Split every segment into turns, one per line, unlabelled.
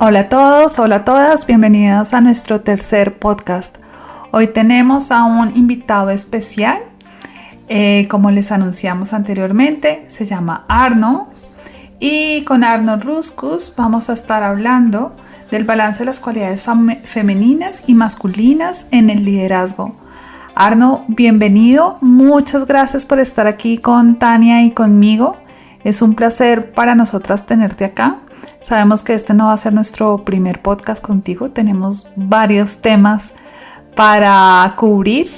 Hola a todos, hola a todas, bienvenidos a nuestro tercer podcast. Hoy tenemos a un invitado especial, eh, como les anunciamos anteriormente, se llama Arno y con Arno Ruscus vamos a estar hablando del balance de las cualidades femeninas y masculinas en el liderazgo. Arno, bienvenido, muchas gracias por estar aquí con Tania y conmigo. Es un placer para nosotras tenerte acá. Sabemos que este no va a ser nuestro primer podcast contigo, tenemos varios temas para cubrir,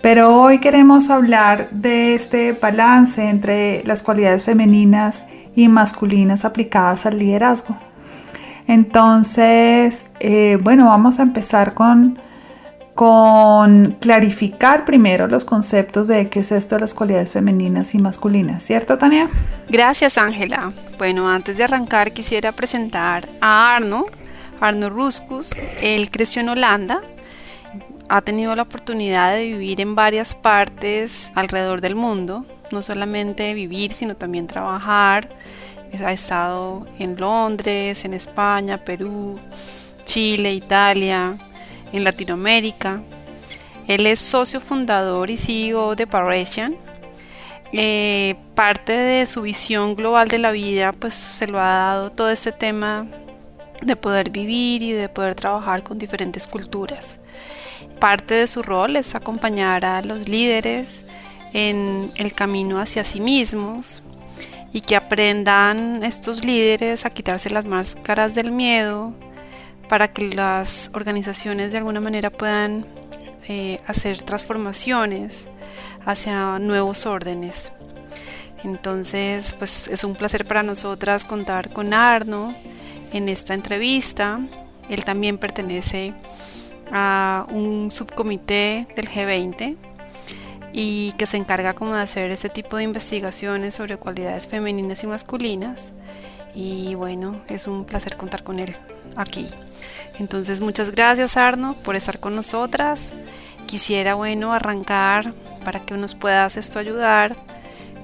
pero hoy queremos hablar de este balance entre las cualidades femeninas y masculinas aplicadas al liderazgo. Entonces, eh, bueno, vamos a empezar con con clarificar primero los conceptos de qué es esto de las cualidades femeninas y masculinas, ¿cierto Tania?
Gracias Ángela. Bueno, antes de arrancar quisiera presentar a Arno, Arno Ruskus. Él creció en Holanda, ha tenido la oportunidad de vivir en varias partes alrededor del mundo, no solamente vivir, sino también trabajar. Ha estado en Londres, en España, Perú, Chile, Italia, en Latinoamérica. Él es socio fundador y CEO de Parisian. Eh, parte de su visión global de la vida, pues se lo ha dado todo este tema de poder vivir y de poder trabajar con diferentes culturas. Parte de su rol es acompañar a los líderes en el camino hacia sí mismos y que aprendan estos líderes a quitarse las máscaras del miedo, para que las organizaciones de alguna manera puedan eh, hacer transformaciones hacia nuevos órdenes. Entonces, pues es un placer para nosotras contar con Arno en esta entrevista. Él también pertenece a un subcomité del G20 y que se encarga como de hacer ese tipo de investigaciones sobre cualidades femeninas y masculinas. Y bueno, es un placer contar con él aquí. Entonces muchas gracias Arno por estar con nosotras. Quisiera, bueno, arrancar para que nos puedas esto ayudar,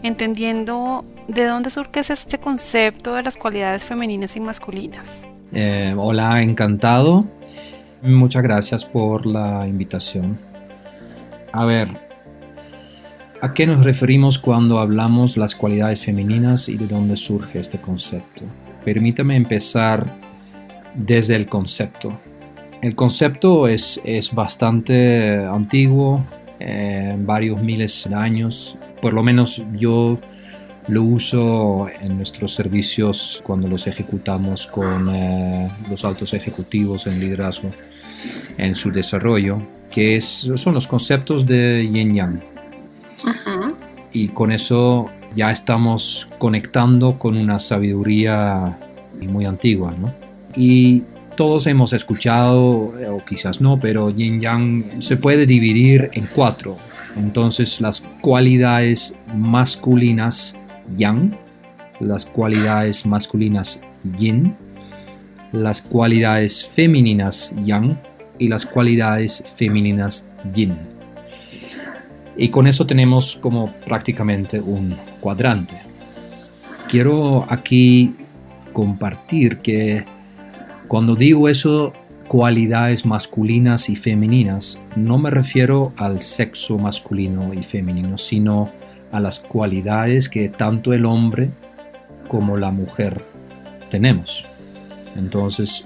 entendiendo de dónde surge este concepto de las cualidades femeninas y masculinas.
Eh, hola, encantado. Muchas gracias por la invitación. A ver, ¿a qué nos referimos cuando hablamos las cualidades femeninas y de dónde surge este concepto? Permítame empezar desde el concepto. El concepto es, es bastante antiguo, eh, varios miles de años. Por lo menos yo lo uso en nuestros servicios cuando los ejecutamos con eh, los altos ejecutivos en liderazgo, en su desarrollo, que es, son los conceptos de yin yang. Y con eso ya estamos conectando con una sabiduría muy antigua, ¿no? Y todos hemos escuchado, eh, o quizás no, pero yin yang se puede dividir en cuatro. Entonces las cualidades masculinas yang, las cualidades masculinas yin, las cualidades femeninas yang y las cualidades femeninas yin. Y con eso tenemos como prácticamente un cuadrante. Quiero aquí compartir que cuando digo eso, cualidades masculinas y femeninas, no me refiero al sexo masculino y femenino, sino a las cualidades que tanto el hombre como la mujer tenemos. Entonces,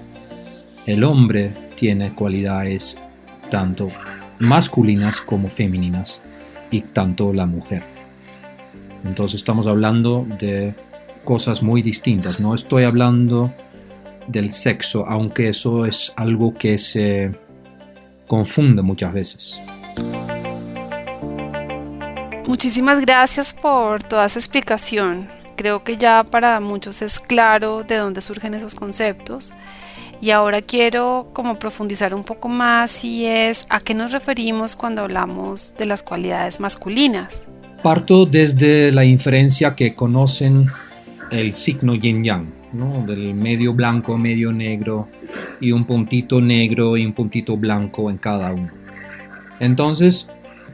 el hombre tiene cualidades tanto masculinas como femeninas y tanto la mujer. Entonces estamos hablando de cosas muy distintas. No estoy hablando del sexo, aunque eso es algo que se confunde muchas veces.
Muchísimas gracias por toda esa explicación. creo que ya para muchos es claro de dónde surgen esos conceptos. Y ahora quiero como profundizar un poco más y es a qué nos referimos cuando hablamos de las cualidades masculinas.
Parto desde la inferencia que conocen el signo yin yang, ¿no? del medio blanco, medio negro y un puntito negro y un puntito blanco en cada uno. Entonces,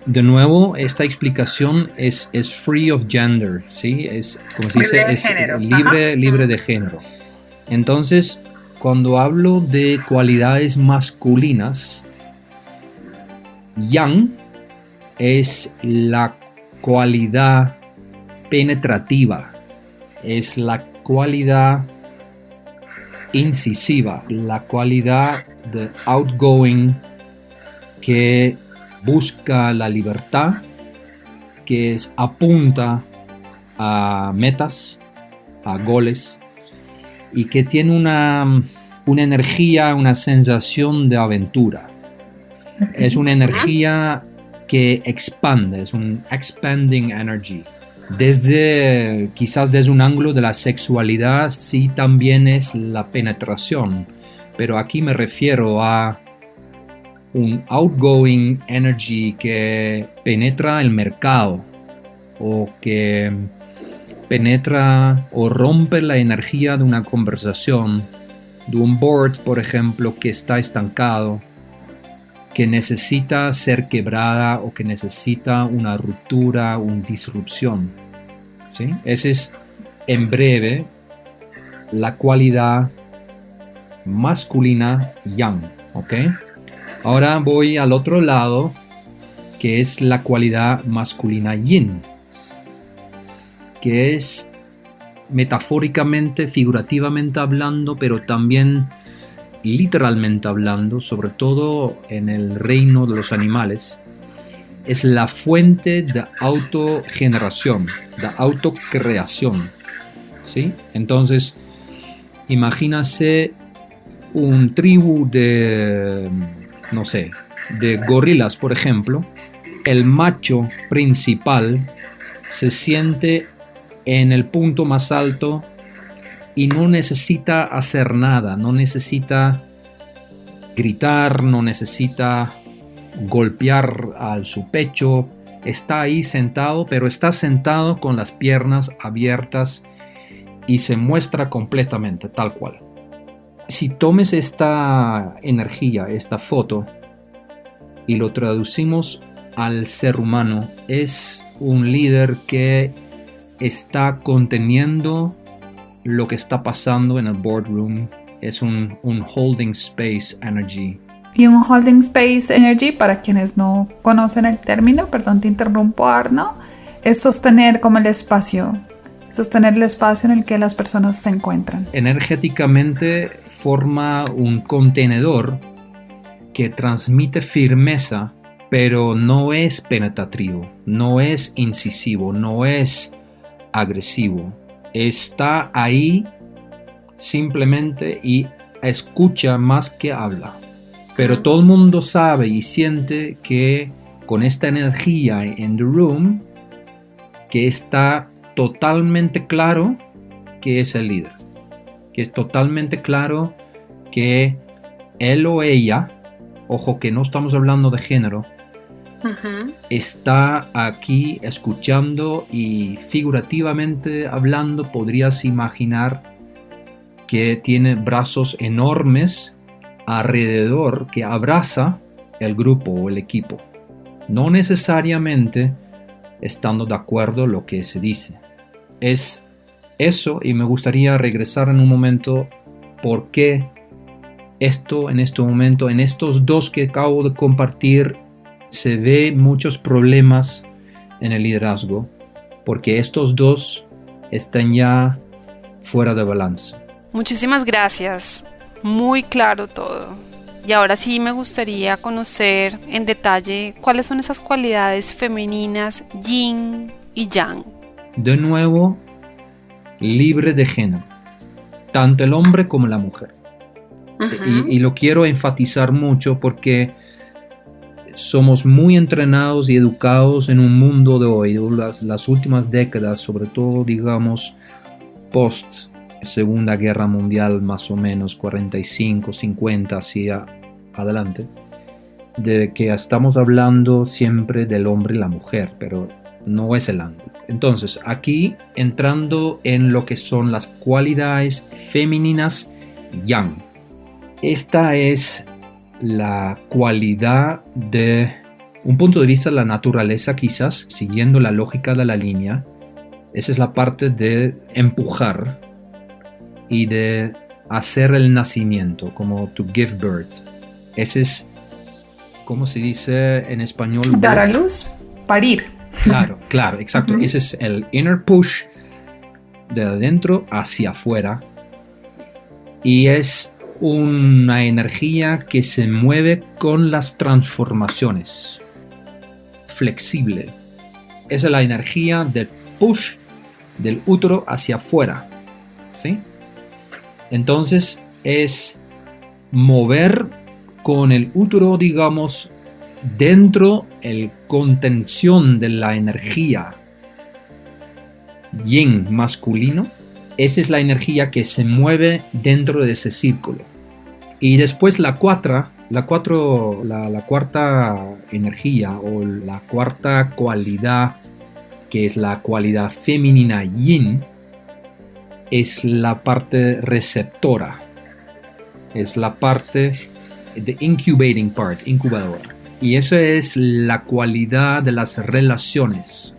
de nuevo, esta explicación es, es free of gender, ¿sí? Es, como se dice, es libre, libre de género. Entonces, cuando hablo de cualidades masculinas, yang es la cualidad penetrativa, es la cualidad incisiva, la cualidad de outgoing que busca la libertad, que es, apunta a metas, a goles, y que tiene una, una energía, una sensación de aventura. Es una energía que expande, es un expanding energy. Desde, quizás desde un ángulo de la sexualidad, sí también es la penetración, pero aquí me refiero a un outgoing energy que penetra el mercado o que penetra o rompe la energía de una conversación, de un board, por ejemplo, que está estancado, que necesita ser quebrada o que necesita una ruptura, una disrupción. ¿sí? Esa es, en breve, la cualidad masculina yang. ¿ok? Ahora voy al otro lado, que es la cualidad masculina yin, que es metafóricamente, figurativamente hablando, pero también literalmente hablando, sobre todo en el reino de los animales, es la fuente de autogeneración, de autocreación. ¿sí? Entonces, imagínase un tribu de no sé, de gorilas, por ejemplo, el macho principal se siente en el punto más alto y no necesita hacer nada, no necesita gritar, no necesita golpear a su pecho, está ahí sentado, pero está sentado con las piernas abiertas y se muestra completamente tal cual. Si tomes esta energía, esta foto, y lo traducimos al ser humano, es un líder que está conteniendo lo que está pasando en el boardroom. Es un, holding space energy.
Y un holding space energy, para quienes no conocen el término, perdón, te interrumpo Arno, es sostener como el espacio sostener el espacio en el que las personas se encuentran.
Energéticamente forma un contenedor que transmite firmeza, pero no es penetrativo, no es incisivo, no es agresivo. Está ahí simplemente y escucha más que habla. Pero todo el mundo sabe y siente que con esta energía en the room, que está totalmente claro que es el líder, que es totalmente claro que él o ella, ojo que no estamos hablando de género, está aquí escuchando y figurativamente hablando podrías imaginar que tiene brazos enormes alrededor que abraza el grupo o el equipo. No necesariamente estando de acuerdo lo que se dice es eso y me gustaría regresar en un momento por qué esto en este momento, en estos dos que acabo de compartir, se ve muchos problemas en el liderazgo, porque estos dos están ya fuera de balance.
Muchísimas gracias, muy claro todo. Y ahora sí me gustaría conocer en detalle cuáles son esas cualidades femeninas yin y yang
de nuevo libre de género, tanto el hombre como la mujer. y, lo quiero enfatizar mucho porque somos muy entrenados y educados en un mundo de hoy, las, últimas décadas, sobre todo, digamos, post Segunda Guerra Mundial, más o menos 45, 50 hacia adelante, de que estamos hablando siempre del hombre y la mujer, pero no es el ángulo. Entonces, aquí entrando en lo que son las cualidades femeninas yang. Esta es la cualidad de un punto de vista de la naturaleza, quizás, siguiendo la lógica de la línea. Esa es la parte de empujar y de hacer el nacimiento, como to give birth. Ese es, ¿cómo se dice en español?
Dar a luz, parir.
Claro, claro, exacto. Ese es el inner push de adentro hacia afuera. Y es una energía que se mueve con las transformaciones. Flexible. Esa es la energía del push del útero hacia afuera. ¿Sí? Entonces es mover con el útero, digamos, dentro el contención de la energía yin masculino. Esa es la energía que se mueve dentro de ese círculo. Y después la cuarta, la, cuarta energía o la cuarta cualidad, que es la cualidad femenina yin, es la parte receptora, es la parte de incubating part, incubadora. Y eso es la cualidad de las relaciones,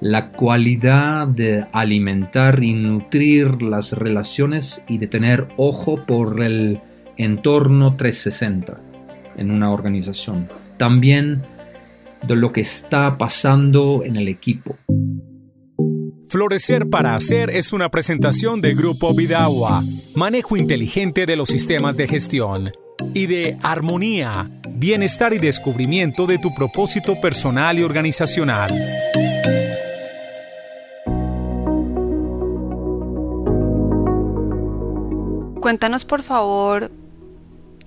la cualidad de alimentar y nutrir las relaciones y de tener ojo por el entorno 360 en una organización. También de lo que está pasando en el equipo.
Florecer para Hacer es una presentación de Grupo Vidagua, manejo inteligente de los sistemas de gestión, y de Armonía, bienestar y descubrimiento de tu propósito personal y organizacional.
Cuéntanos por favor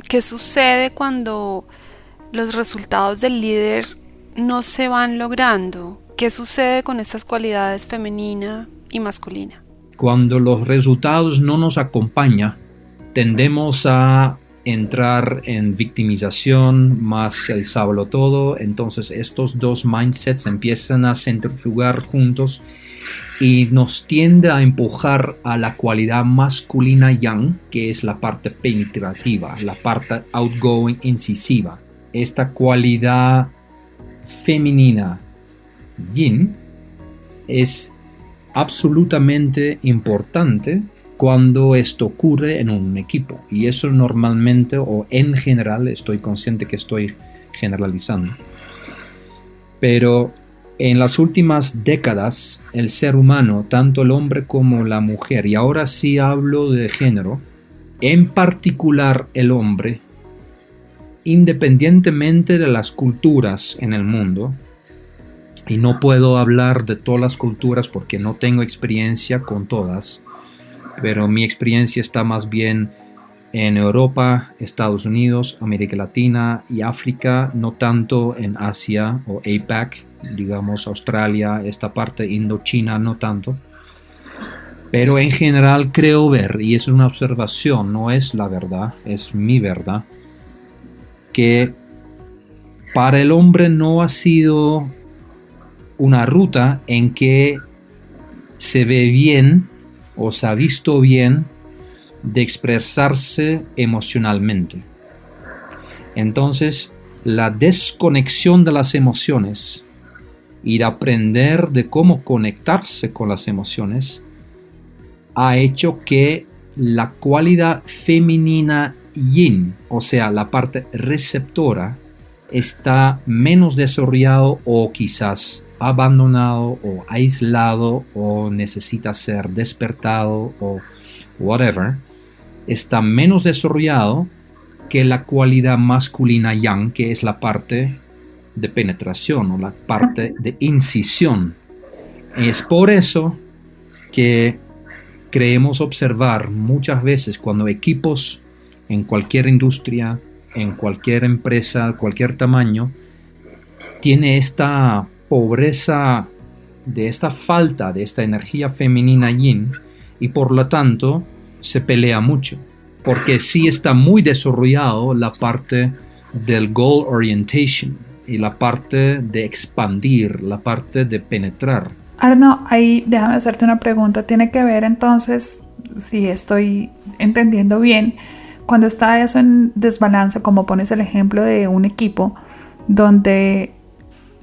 qué sucede cuando los resultados del líder no se van logrando ¿Qué sucede con estas cualidades femenina y masculina?
Cuando los resultados no nos acompañan, tendemos a entrar en victimización más el sábado todo, entonces estos dos mindsets empiezan a centrifugar juntos y nos tiende a empujar a la cualidad masculina yang, que es la parte penetrativa, la parte outgoing, incisiva. Esta cualidad femenina yin es absolutamente importante cuando esto ocurre en un equipo. Y eso normalmente o en general, estoy consciente que estoy generalizando. Pero en las últimas décadas, el ser humano, tanto el hombre como la mujer, y ahora sí hablo de género, en particular el hombre, independientemente de las culturas en el mundo, y no puedo hablar de todas las culturas porque no tengo experiencia con todas, pero mi experiencia está más bien en Europa, Estados Unidos, América Latina y África, no tanto en Asia o APAC, digamos Australia, esta parte Indochina, no tanto. Pero en general creo ver, y es una observación, no es la verdad, es mi verdad, que para el hombre no ha sido una ruta en que se ve bien o se ha visto bien de expresarse emocionalmente. Entonces, la desconexión de las emociones y de aprender de cómo conectarse con las emociones ha hecho que la cualidad femenina yin, o sea, la parte receptora, está menos desarrollado o quizás abandonado o aislado o necesita ser despertado o whatever, está menos desarrollado que la cualidad masculina yang, que es la parte de penetración o la parte de incisión. Es por eso que creemos observar muchas veces cuando equipos en cualquier industria, en cualquier empresa, cualquier tamaño, tiene esta pobreza, de esta falta de esta energía femenina yin, y por lo tanto se pelea mucho, porque sí está muy desarrollado la parte del goal orientation y la parte de expandir, la parte de penetrar.
Arno, ahí déjame hacerte una pregunta. Tiene que ver entonces, si estoy entendiendo bien, cuando está eso en desbalance, como pones el ejemplo de un equipo, donde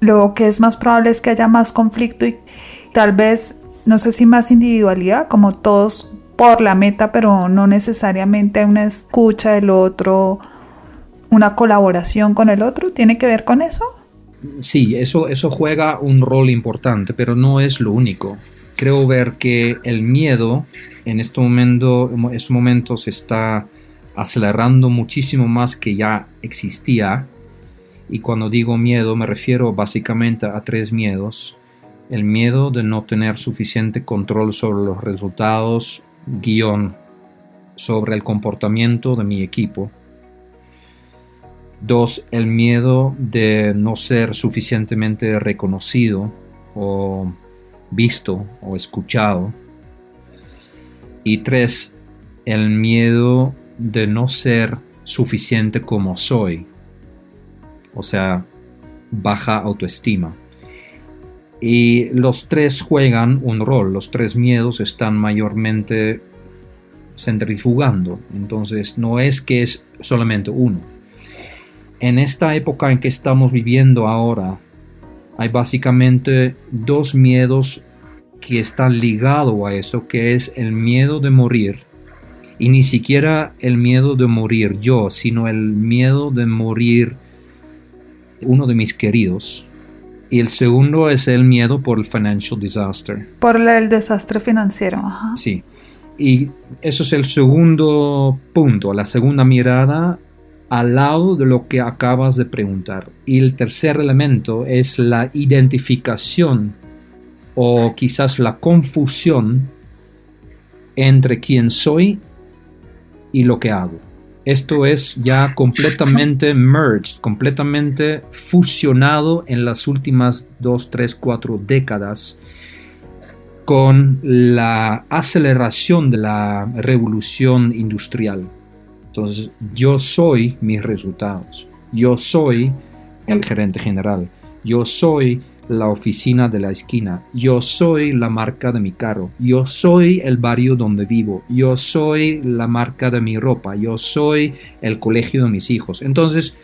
lo que es más probable es que haya más conflicto y tal vez, no sé si más individualidad, como todos por la meta, pero no necesariamente una escucha del otro, una colaboración con el otro, ¿tiene que ver con eso?
Sí, eso, eso juega un rol importante, pero no es lo único. Creo ver que el miedo en este momento, en estos momentos se está acelerando muchísimo más que ya existía. Y cuando digo miedo me refiero básicamente a tres miedos. El miedo de no tener suficiente control sobre los resultados guion sobre el comportamiento de mi equipo. Dos, el miedo de no ser suficientemente reconocido o visto o escuchado. Y tres, el miedo de no ser suficiente como soy. O sea, baja autoestima. Y los tres juegan un rol, los tres miedos están mayormente centrifugando, entonces no es que es solamente uno. En esta época en que estamos viviendo ahora, hay básicamente dos miedos que están ligados a eso, que es el miedo de morir, y ni siquiera el miedo de morir yo, sino el miedo de morir uno de mis queridos, y el segundo es el miedo por el financial disaster.
Por el desastre financiero.
Sí. Y eso es el segundo punto, la segunda mirada al lado de lo que acabas de preguntar. Y el tercer elemento es la identificación o quizás la confusión entre quién soy y lo que hago. Esto es ya completamente merged, completamente fusionado en las últimas 2, 3, 4 décadas con la aceleración de la revolución industrial. Entonces, yo soy mis resultados. Yo soy el gerente general. Yo soy la oficina de la esquina. Yo soy la marca de mi carro. Yo soy el barrio donde vivo. Yo soy la marca de mi ropa. Yo soy el colegio de mis hijos. Entonces,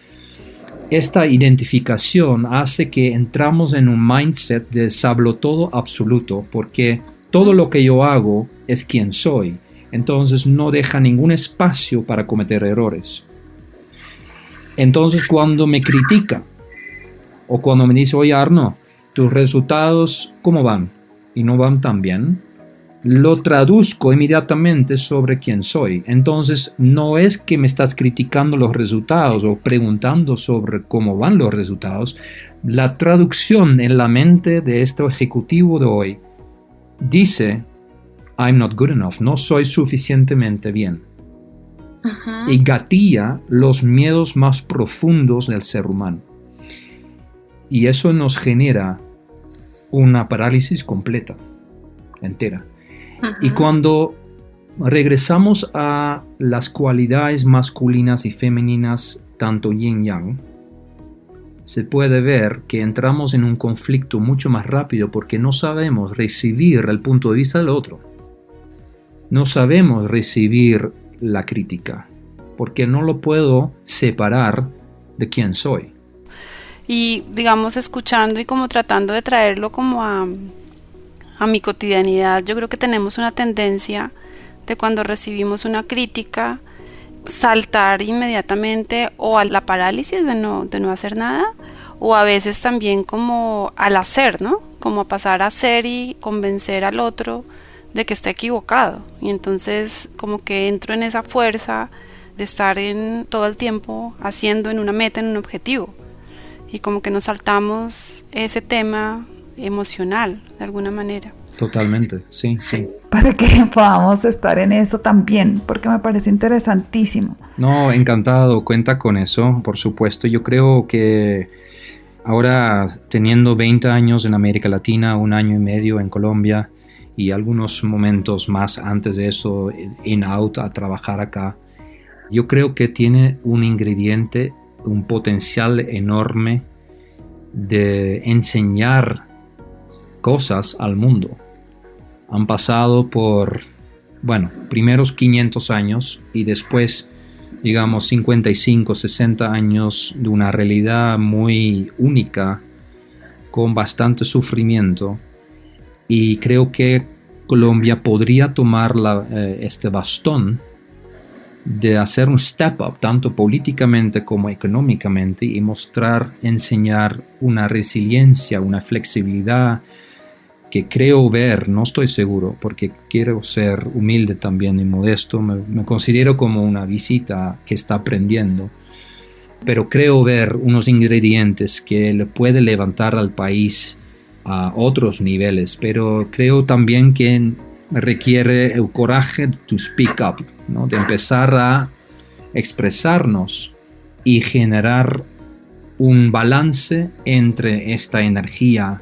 esta identificación hace que entramos en un mindset de sablo todo absoluto, porque todo lo que yo hago es quien soy. Entonces no deja ningún espacio para cometer errores. Entonces cuando me critica o cuando me dice, oye Arno, tus resultados, ¿cómo van? Y no van tan bien. Lo traduzco inmediatamente sobre quién soy. Entonces, no es que me estás criticando los resultados o preguntando sobre cómo van los resultados. La traducción en la mente de este ejecutivo de hoy dice, I'm not good enough, no soy suficientemente bien. Y gatilla los miedos más profundos del ser humano. Y eso nos genera una parálisis completa, entera. Y cuando regresamos a las cualidades masculinas y femeninas, tanto yin yang, se puede ver que entramos en un conflicto mucho más rápido porque no sabemos recibir el punto de vista del otro. No sabemos recibir la crítica porque no lo puedo separar de quién soy
y digamos escuchando y como tratando de traerlo como a, a mi cotidianidad, yo creo que tenemos una tendencia de cuando recibimos una crítica saltar inmediatamente o a la parálisis de no, de no hacer nada o a veces también como al hacer, ¿no? Como a pasar a hacer y convencer al otro de que está equivocado. Y entonces como que entro en esa fuerza de estar en todo el tiempo haciendo en una meta, en un objetivo y como que nos saltamos ese tema emocional de alguna manera.
Totalmente, sí, sí.
Para que podamos estar en eso también, porque me parece interesantísimo.
No, encantado, cuenta con eso, por supuesto. Yo creo que ahora teniendo 20 años en América Latina, un año y medio en Colombia y algunos momentos más antes de eso in out a trabajar acá. Yo creo que tiene un ingrediente, un potencial enorme de enseñar cosas al mundo. Han pasado por, bueno, primeros 500 años y después, digamos, 55, 60 años de una realidad muy única, con bastante sufrimiento y creo que Colombia podría tomar eh, este bastón de hacer un step up tanto políticamente como económicamente y mostrar, enseñar una resiliencia, una flexibilidad que creo ver, no estoy seguro, porque quiero ser humilde también y modesto, me, considero como una visita que está aprendiendo, pero creo ver unos ingredientes que le puede levantar al país a otros niveles, pero creo también que requiere el coraje to speak up, ¿no? de empezar a expresarnos y generar un balance entre esta energía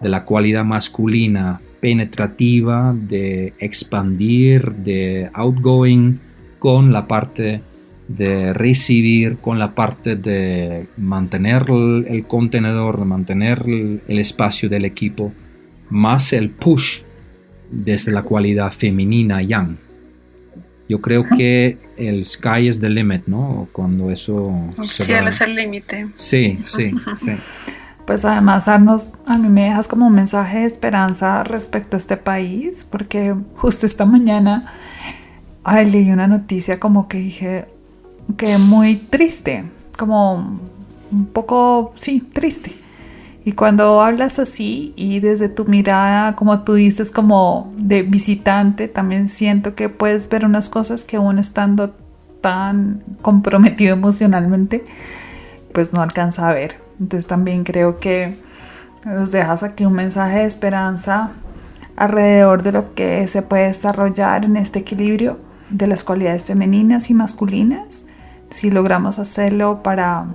de la cualidad masculina penetrativa, de expandir, de outgoing, con la parte de recibir con la parte de mantener el, contenedor, de mantener el, espacio del equipo, más el push desde la cualidad femenina yang. Yo creo que el sky is the limit, ¿no? Cuando eso...
El cielo es el límite.
Sí, sí, sí.
Pues además, Arnos, a mí me dejas como un mensaje de esperanza respecto a este país, porque justo esta mañana leí una noticia como que dije, que muy triste, como un poco, sí, triste. Y cuando hablas así y desde tu mirada, como tú dices, como de visitante, también siento que puedes ver unas cosas que aún estando tan comprometido emocionalmente, pues no alcanza a ver. Entonces también creo que nos dejas aquí un mensaje de esperanza alrededor de lo que se puede desarrollar en este equilibrio de las cualidades femeninas y masculinas si logramos hacerlo para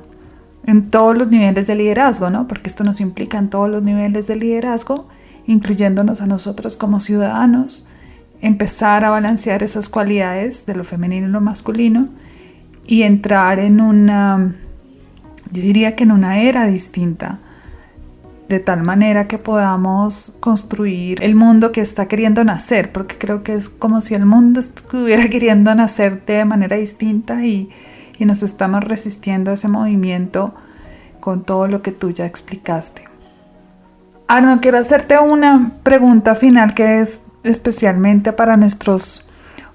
en todos los niveles de liderazgo, ¿no? Porque esto nos implica en todos los niveles de liderazgo, incluyéndonos a nosotros como ciudadanos, empezar a balancear esas cualidades de lo femenino y lo masculino y entrar en una, yo diría que en una era distinta, de tal manera que podamos construir el mundo que está queriendo nacer, porque creo que es como si el mundo estuviera queriendo nacer de manera distinta y, y nos estamos resistiendo a ese movimiento con todo lo que tú ya explicaste. Arno, quiero hacerte una pregunta final que es especialmente para nuestros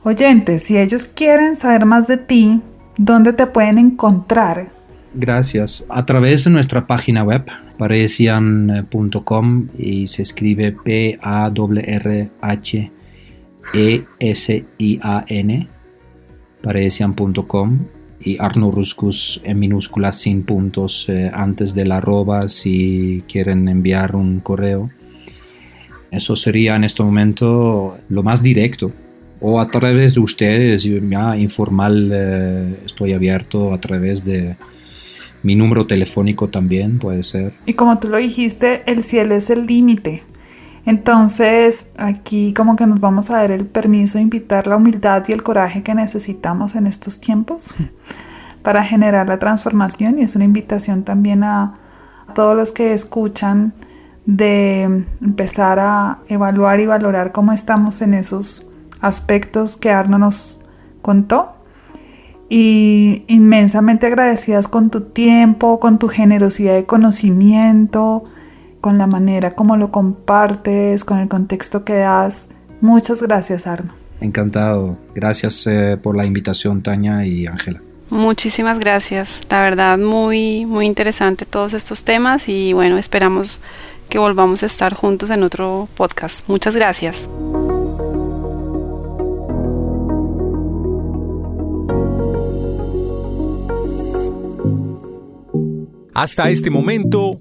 oyentes. Si ellos quieren saber más de ti, ¿dónde te pueden encontrar?
Gracias. A través de nuestra página web, paresian.com y se escribe P-A-R-H-E-S-I-A-N, paresian.com y Arno Ruscus en minúsculas sin puntos eh, antes del arroba si quieren enviar un correo. Eso sería en este momento lo más directo. O a través de ustedes, ya informal, eh, estoy abierto a través de mi número telefónico también, puede ser.
Y como tú lo dijiste, el cielo es el límite. Entonces, aquí como que nos vamos a dar el permiso de invitar la humildad y el coraje que necesitamos en estos tiempos para generar la transformación. Y es una invitación también a, todos los que escuchan de empezar a evaluar y valorar cómo estamos en esos aspectos que Arno nos contó. Y inmensamente agradecidas con tu tiempo, con tu generosidad de conocimiento, con la manera como lo compartes, con el contexto que das. Muchas gracias, Arno.
Encantado. Gracias eh, por la invitación, Tania y Ángela.
Muchísimas gracias. La verdad, muy, muy interesante todos estos temas y bueno, esperamos que volvamos a estar juntos en otro podcast. Muchas gracias.
Hasta este momento,